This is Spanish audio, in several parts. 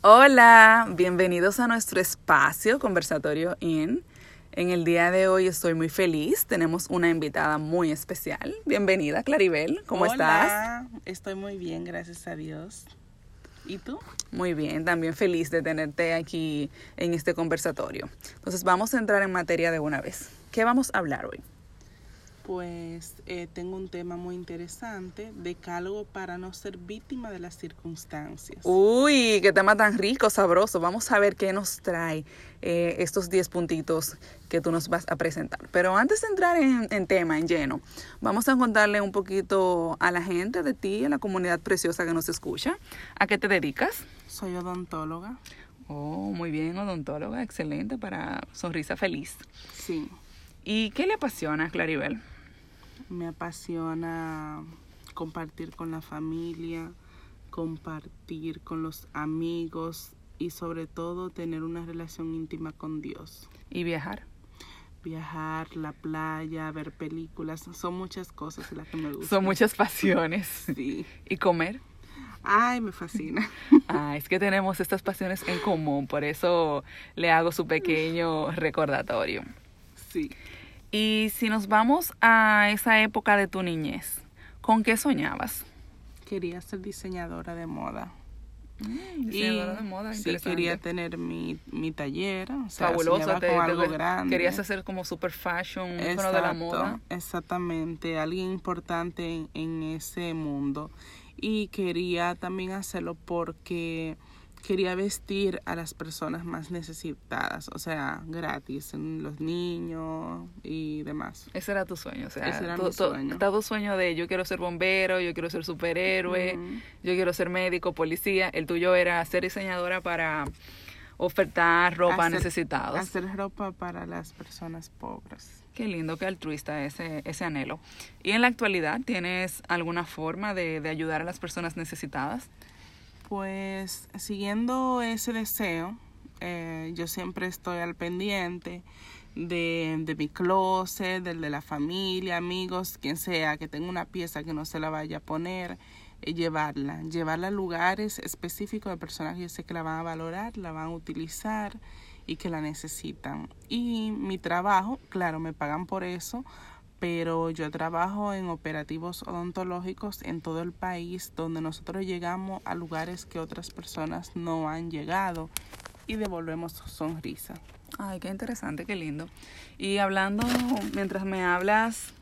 Hola, bienvenidos a nuestro espacio conversatorio IN. En el día de hoy estoy muy feliz. Tenemos una invitada muy especial. Bienvenida, Claribel. ¿Cómo Hola, estás? Estoy muy bien, gracias a Dios. ¿Y tú? Muy bien, también feliz de tenerte aquí en este conversatorio. Entonces vamos a entrar en materia de una vez. ¿Qué vamos a hablar hoy? Pues eh, tengo un tema muy interesante, decálogo para no ser víctima de las circunstancias. Uy, qué tema tan rico, sabroso. Vamos a ver qué nos trae eh, estos 10 puntitos que tú nos vas a presentar. Pero antes de entrar en, en tema, en lleno, vamos a contarle un poquito a la gente de ti, a la comunidad preciosa que nos escucha. ¿A qué te dedicas? Soy odontóloga. Oh, muy bien, odontóloga, excelente para sonrisa feliz. Sí, ¿Y qué le apasiona, Claribel? Me apasiona compartir con la familia, compartir con los amigos y sobre todo tener una relación íntima con Dios. ¿Y viajar? Viajar, la playa, ver películas, son muchas cosas las que me gustan. Son muchas pasiones. Sí. ¿Y comer? Ay, me fascina. Ah, es que tenemos estas pasiones en común, por eso le hago su pequeño recordatorio. Sí. Y si nos vamos a esa época de tu niñez, ¿con qué soñabas? Quería ser diseñadora de moda. Diseñadora de moda, sí, quería tener mi, mi taller. O sea, Fabulosa, te- con algo te- grande. querías hacer como super fashion, un icono de la Exacto, moda. Exactamente, alguien importante en, en ese mundo. Y quería también hacerlo porque quería vestir a las personas más necesitadas, o sea, gratis, los niños y demás. Ese era tu sueño, o sea, Ese era tu, mi tu- sueño. está tu sueño de yo quiero ser bombero, yo quiero ser superhéroe, yo quiero ser médico, policía. El tuyo era ser diseñadora para ofertar ropa a Hacer- necesitados. Hacer ropa para las personas pobres. Qué lindo, qué altruista ese, ese anhelo. ¿Y en la actualidad tienes alguna forma de, de ayudar a las personas necesitadas? Pues siguiendo ese deseo, eh, yo siempre estoy al pendiente de, de mi closet, del de la familia, amigos, quien sea, que tenga una pieza que no se la vaya a poner, eh, llevarla, llevarla a lugares específicos de personas que yo sé que la van a valorar, la van a utilizar y que la necesitan. Y mi trabajo, claro, me pagan por eso, pero yo trabajo en operativos odontológicos en todo el país donde nosotros llegamos a lugares que otras personas no han llegado y devolvemos sonrisa. Ay, qué interesante, qué lindo. Y hablando, mientras me hablas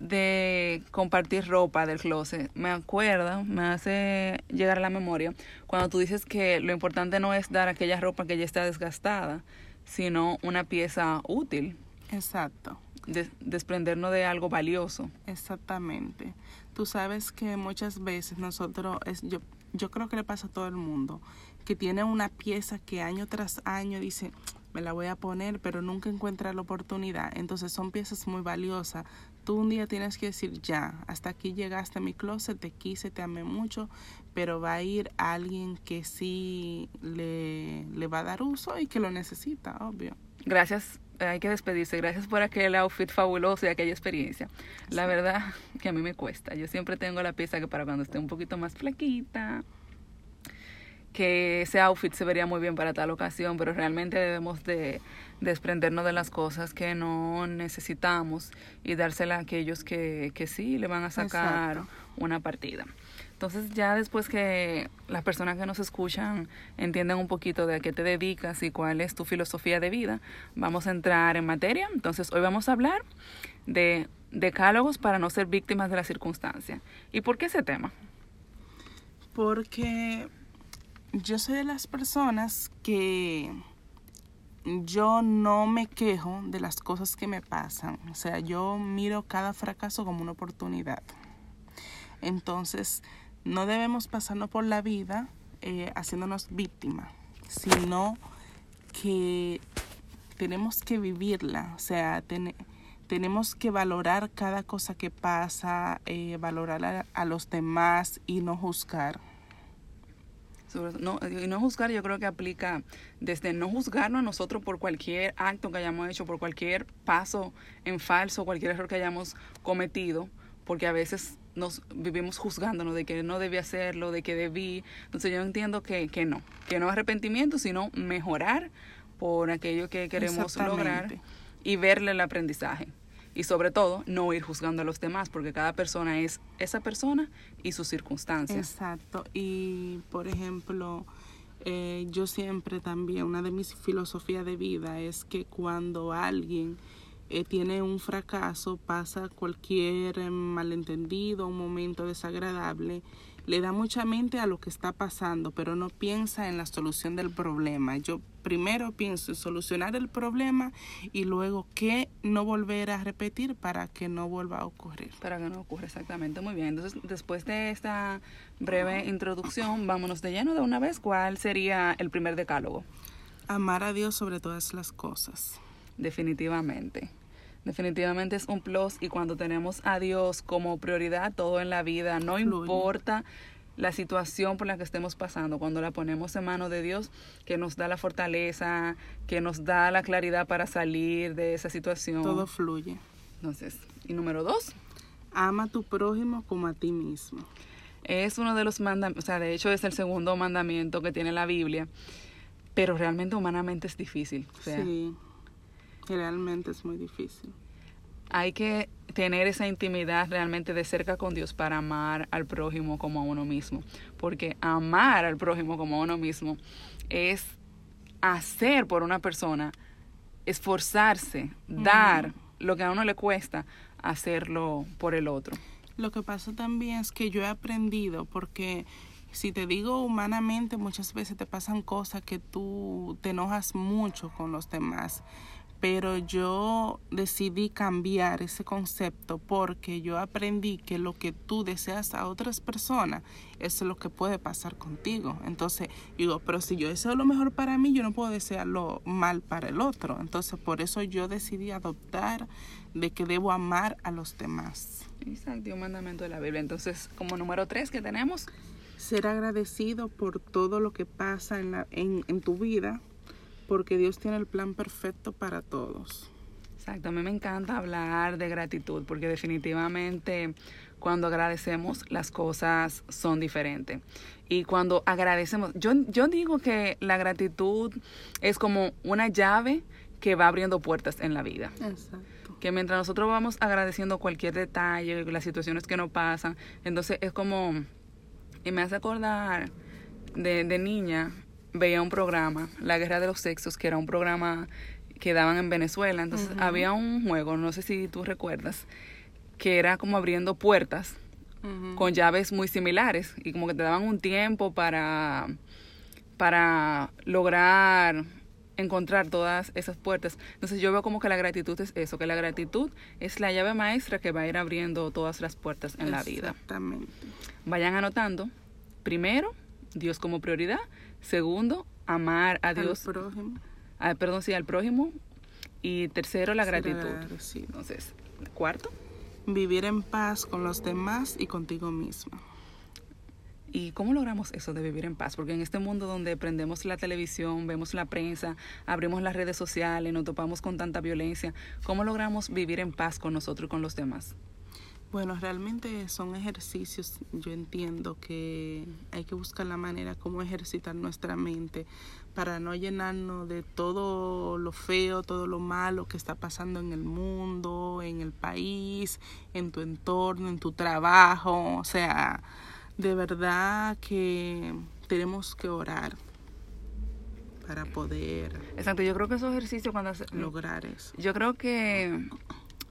de compartir ropa del closet, me acuerdo, me hace llegar a la memoria cuando tú dices que lo importante no es dar aquella ropa que ya está desgastada, sino una pieza útil, Exacto, des- desprendernos de algo valioso. exactamente. Tú sabes que muchas veces nosotros, es, yo, yo creo que le pasa a todo el mundo, que tiene una pieza que año tras año dice, me la voy a poner, pero nunca encuentra la oportunidad. Entonces son piezas muy valiosas. Tú un día tienes que decir, ya, hasta aquí llegaste a mi closet, te quise, te amé mucho, pero va a ir alguien que sí le, le va a dar uso y que lo necesita, obvio. Gracias, hay que despedirse. Gracias por aquel outfit fabuloso y aquella experiencia. La verdad que a mí me cuesta. Yo siempre tengo la pieza que para cuando esté un poquito más flaquita, que ese outfit se vería muy bien para tal ocasión, pero realmente debemos de desprendernos de las cosas que no necesitamos y dársela a aquellos que, que sí le van a sacar Exacto. una partida. Entonces ya después que las personas que nos escuchan entienden un poquito de a qué te dedicas y cuál es tu filosofía de vida, vamos a entrar en materia. Entonces hoy vamos a hablar de decálogos para no ser víctimas de la circunstancia. ¿Y por qué ese tema? Porque yo soy de las personas que yo no me quejo de las cosas que me pasan. O sea, yo miro cada fracaso como una oportunidad. Entonces, no debemos pasarnos por la vida eh, haciéndonos víctimas, sino que tenemos que vivirla. O sea, ten- tenemos que valorar cada cosa que pasa, eh, valorar a, a los demás y no juzgar. No, y no juzgar yo creo que aplica desde no juzgarnos a nosotros por cualquier acto que hayamos hecho, por cualquier paso en falso, cualquier error que hayamos cometido, porque a veces nos vivimos juzgándonos de que no debí hacerlo, de que debí. Entonces yo entiendo que, que no, que no arrepentimiento, sino mejorar por aquello que queremos lograr y verle el aprendizaje. Y sobre todo, no ir juzgando a los demás, porque cada persona es esa persona y sus circunstancias. Exacto. Y, por ejemplo, eh, yo siempre también, una de mis filosofías de vida es que cuando alguien eh, tiene un fracaso, pasa cualquier eh, malentendido, un momento desagradable, le da mucha mente a lo que está pasando, pero no piensa en la solución del problema. Yo primero pienso en solucionar el problema y luego qué no volver a repetir para que no vuelva a ocurrir. Para que no ocurra, exactamente. Muy bien. Entonces, después de esta breve introducción, vámonos de lleno de una vez. ¿Cuál sería el primer decálogo? Amar a Dios sobre todas las cosas. Definitivamente. Definitivamente es un plus y cuando tenemos a Dios como prioridad todo en la vida, no importa la situación por la que estemos pasando, cuando la ponemos en manos de Dios, que nos da la fortaleza, que nos da la claridad para salir de esa situación. Todo fluye. Entonces, y número dos. Ama a tu prójimo como a ti mismo. Es uno de los mandamientos, o sea, de hecho es el segundo mandamiento que tiene la Biblia, pero realmente humanamente es difícil. sí Realmente es muy difícil. Hay que tener esa intimidad realmente de cerca con Dios para amar al prójimo como a uno mismo. Porque amar al prójimo como a uno mismo es hacer por una persona, esforzarse, dar lo que a uno le cuesta, hacerlo por el otro. Lo que pasa también es que yo he aprendido porque si te digo humanamente, muchas veces te pasan cosas que tú te enojas mucho con los demás pero yo decidí cambiar ese concepto porque yo aprendí que lo que tú deseas a otras personas es lo que puede pasar contigo. Entonces digo, pero si yo deseo lo mejor para mí, yo no puedo desearlo mal para el otro. Entonces por eso yo decidí adoptar de que debo amar a los demás. Exacto, un mandamiento de la Biblia. Entonces, como número tres que tenemos. Ser agradecido por todo lo que pasa en, la, en, en tu vida porque Dios tiene el plan perfecto para todos. Exacto, a mí me encanta hablar de gratitud porque definitivamente cuando agradecemos las cosas son diferentes. Y cuando agradecemos, yo, yo digo que la gratitud es como una llave que va abriendo puertas en la vida. Exacto. Que mientras nosotros vamos agradeciendo cualquier detalle, las situaciones que nos pasan, entonces es como, y me hace acordar de, de niña, veía un programa, La Guerra de los Sexos, que era un programa que daban en Venezuela. Entonces había un juego, no sé si tú recuerdas, que era como abriendo puertas con llaves muy similares y como que te daban un tiempo para, para lograr encontrar todas esas puertas. Entonces yo veo como que la gratitud es eso, que la gratitud es la llave maestra que va a ir abriendo todas las puertas en la vida. Exactamente. Vayan anotando, primero, Dios como prioridad, Segundo, amar a Dios. Al prójimo. Ah, perdón, sí, al prójimo. Y tercero, la gratitud. Entonces, cuarto. Vivir en paz con los demás y contigo mismo. ¿Y cómo logramos eso de vivir en paz? Porque en este mundo donde prendemos la televisión, vemos la prensa, abrimos las redes sociales, nos topamos con tanta violencia, ¿cómo logramos vivir en paz con nosotros y con los demás? Bueno, realmente son ejercicios, yo entiendo que hay que buscar la manera como ejercitar nuestra mente para no llenarnos de todo lo feo, todo lo malo que está pasando en el mundo, en el país, en tu entorno, en tu trabajo. O sea, de verdad que tenemos que orar para poder Exacto, yo creo que esos ejercicios cuando lograr eso. Yo creo que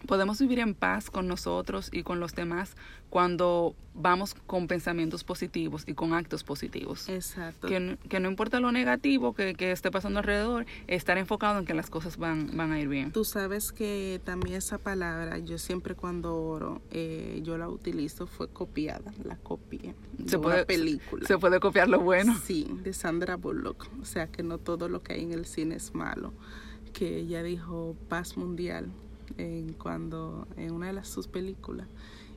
podemos vivir en paz con nosotros y con los demás cuando vamos con pensamientos positivos y con actos positivos. Exacto. Que, que no importa lo negativo que, que, esté pasando alrededor, estar enfocado en que las cosas van, van a ir bien. Tú sabes que también esa palabra, yo siempre cuando oro, eh, yo la utilizo, fue copiada, la copié. se puede, película. Se puede copiar lo bueno. Sí, de Sandra Bullock. O sea que no todo lo que hay en el cine es malo. Que ella dijo paz mundial en cuando en una de las, sus películas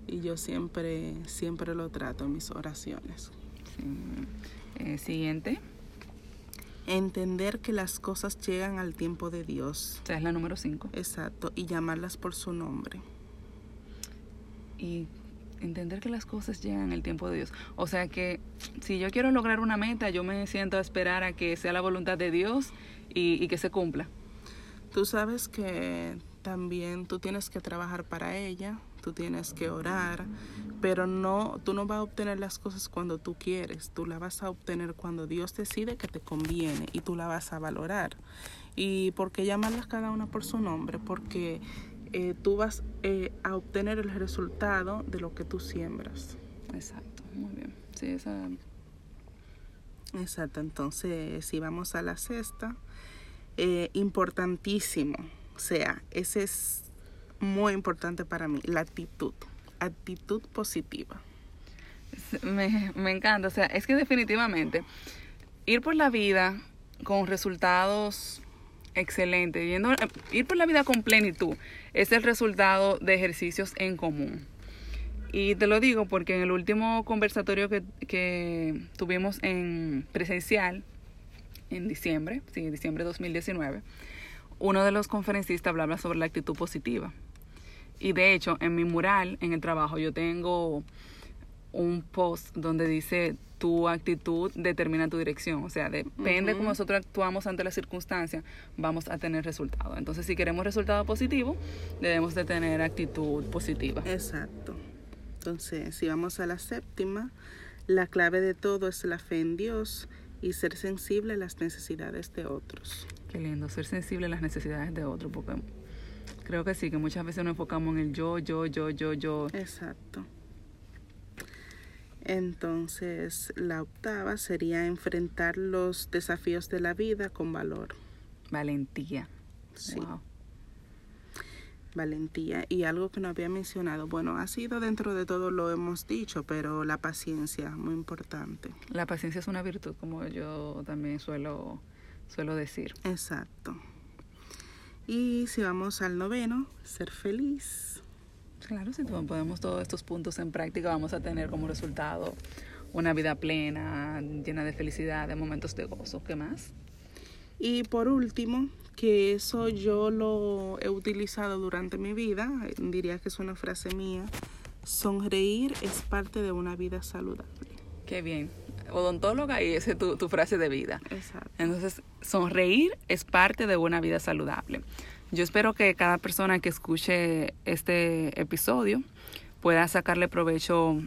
y yo siempre siempre lo trato en mis oraciones. Eh, siguiente. Entender que las cosas llegan al tiempo de Dios. O sea, es la número 5. Exacto, y llamarlas por su nombre. Y entender que las cosas llegan el tiempo de Dios. O sea que si yo quiero lograr una meta, yo me siento a esperar a que sea la voluntad de Dios y, y que se cumpla. Tú sabes que también tú tienes que trabajar para ella, tú tienes que orar, pero no, tú no vas a obtener las cosas cuando tú quieres, tú las vas a obtener cuando Dios decide que te conviene y tú la vas a valorar. ¿Y por qué llamarlas cada una por su nombre? Porque eh, tú vas eh, a obtener el resultado de lo que tú siembras. Exacto, muy bien. Sí, esa... Exacto, entonces si vamos a la sexta, eh, importantísimo, sea, ese es muy importante para mí, la actitud, actitud positiva. Me, me encanta, o sea, es que definitivamente ir por la vida con resultados excelentes, yendo, ir por la vida con plenitud, es el resultado de ejercicios en común. Y te lo digo porque en el último conversatorio que, que tuvimos en presencial, en diciembre, sí, diciembre de 2019, uno de los conferencistas hablaba sobre la actitud positiva. Y de hecho, en mi mural, en el trabajo, yo tengo un post donde dice tu actitud determina tu dirección. O sea, depende de cómo nosotros actuamos ante las circunstancias, vamos a tener resultados. Entonces, si queremos resultado positivo, debemos de tener actitud positiva. Exacto. Entonces, si vamos a la séptima, la clave de todo es la fe en Dios y ser sensible a las necesidades de otros. Qué lindo, ser sensible a las necesidades de otros, porque creo que sí, que muchas veces nos enfocamos en el yo, yo, yo, yo, yo. Exacto. Entonces, la octava sería enfrentar los desafíos de la vida con valor. Valentía. Sí. Valentía. Y algo que no había mencionado, bueno, ha sido dentro de todo lo hemos dicho, pero la paciencia, muy importante. La paciencia es una virtud, como yo también suelo, suelo decir. Exacto. Y si vamos al noveno, ser feliz. Claro, si ponemos todos estos puntos en práctica, vamos a tener como resultado una vida plena, llena de felicidad, de momentos de gozo. ¿Qué más? Y por último, que eso yo lo he utilizado durante mi vida, diría que es una frase mía, sonreír es parte de una vida saludable. Qué bien. Odontóloga y esa es tu, tu frase de vida. Exacto. Entonces, sonreír es parte de una vida saludable. Yo espero que cada persona que escuche este episodio pueda sacarle provecho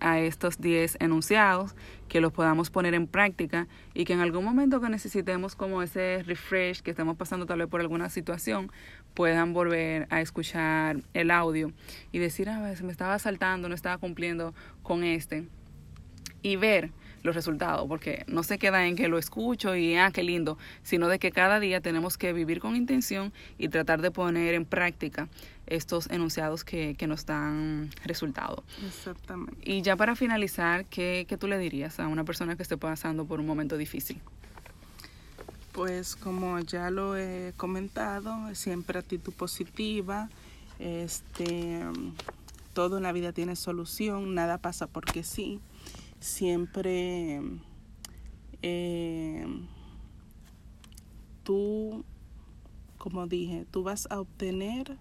a estos 10 enunciados, que los podamos poner en práctica y que en algún momento que necesitemos como ese refresh, que estemos pasando tal vez por alguna situación, puedan volver a escuchar el audio y decir, a ver, se me estaba saltando, no estaba cumpliendo con este. Y ver los resultados, porque no se queda en que lo escucho y, ah, qué lindo, sino de que cada día tenemos que vivir con intención y tratar de poner en práctica estos enunciados que, que nos dan resultado. Exactamente. Y ya para finalizar, ¿qué, ¿qué tú le dirías a una persona que esté pasando por un momento difícil? Pues como ya lo he comentado, siempre actitud positiva, este, todo en la vida tiene solución, nada pasa porque sí siempre eh, tú, como dije, tú vas a obtener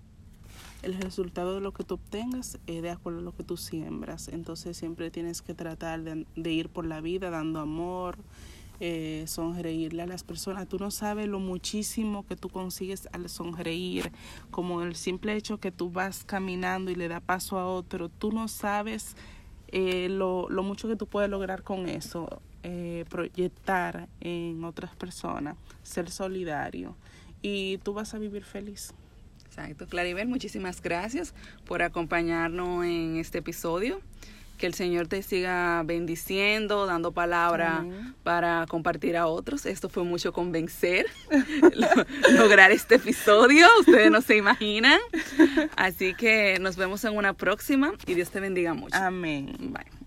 el resultado de lo que tú obtengas es de acuerdo a lo que tú siembras. Entonces siempre tienes que tratar de, de ir por la vida dando amor, eh, sonreírle a las personas. Tú no sabes lo muchísimo que tú consigues al sonreír, como el simple hecho que tú vas caminando y le da paso a otro. Tú no sabes eh, lo, lo, mucho que tú puedes lograr con eso, eh, proyectar en otras personas, ser solidario y tú vas a vivir feliz. Exacto. Claribel, muchísimas gracias por acompañarnos en este episodio. Que el Señor te siga bendiciendo, dando palabra Amén. para compartir a otros. Esto fue mucho convencer, lograr este episodio. Ustedes no se imaginan. Así que nos vemos en una próxima y Dios te bendiga mucho. Amén. Bye.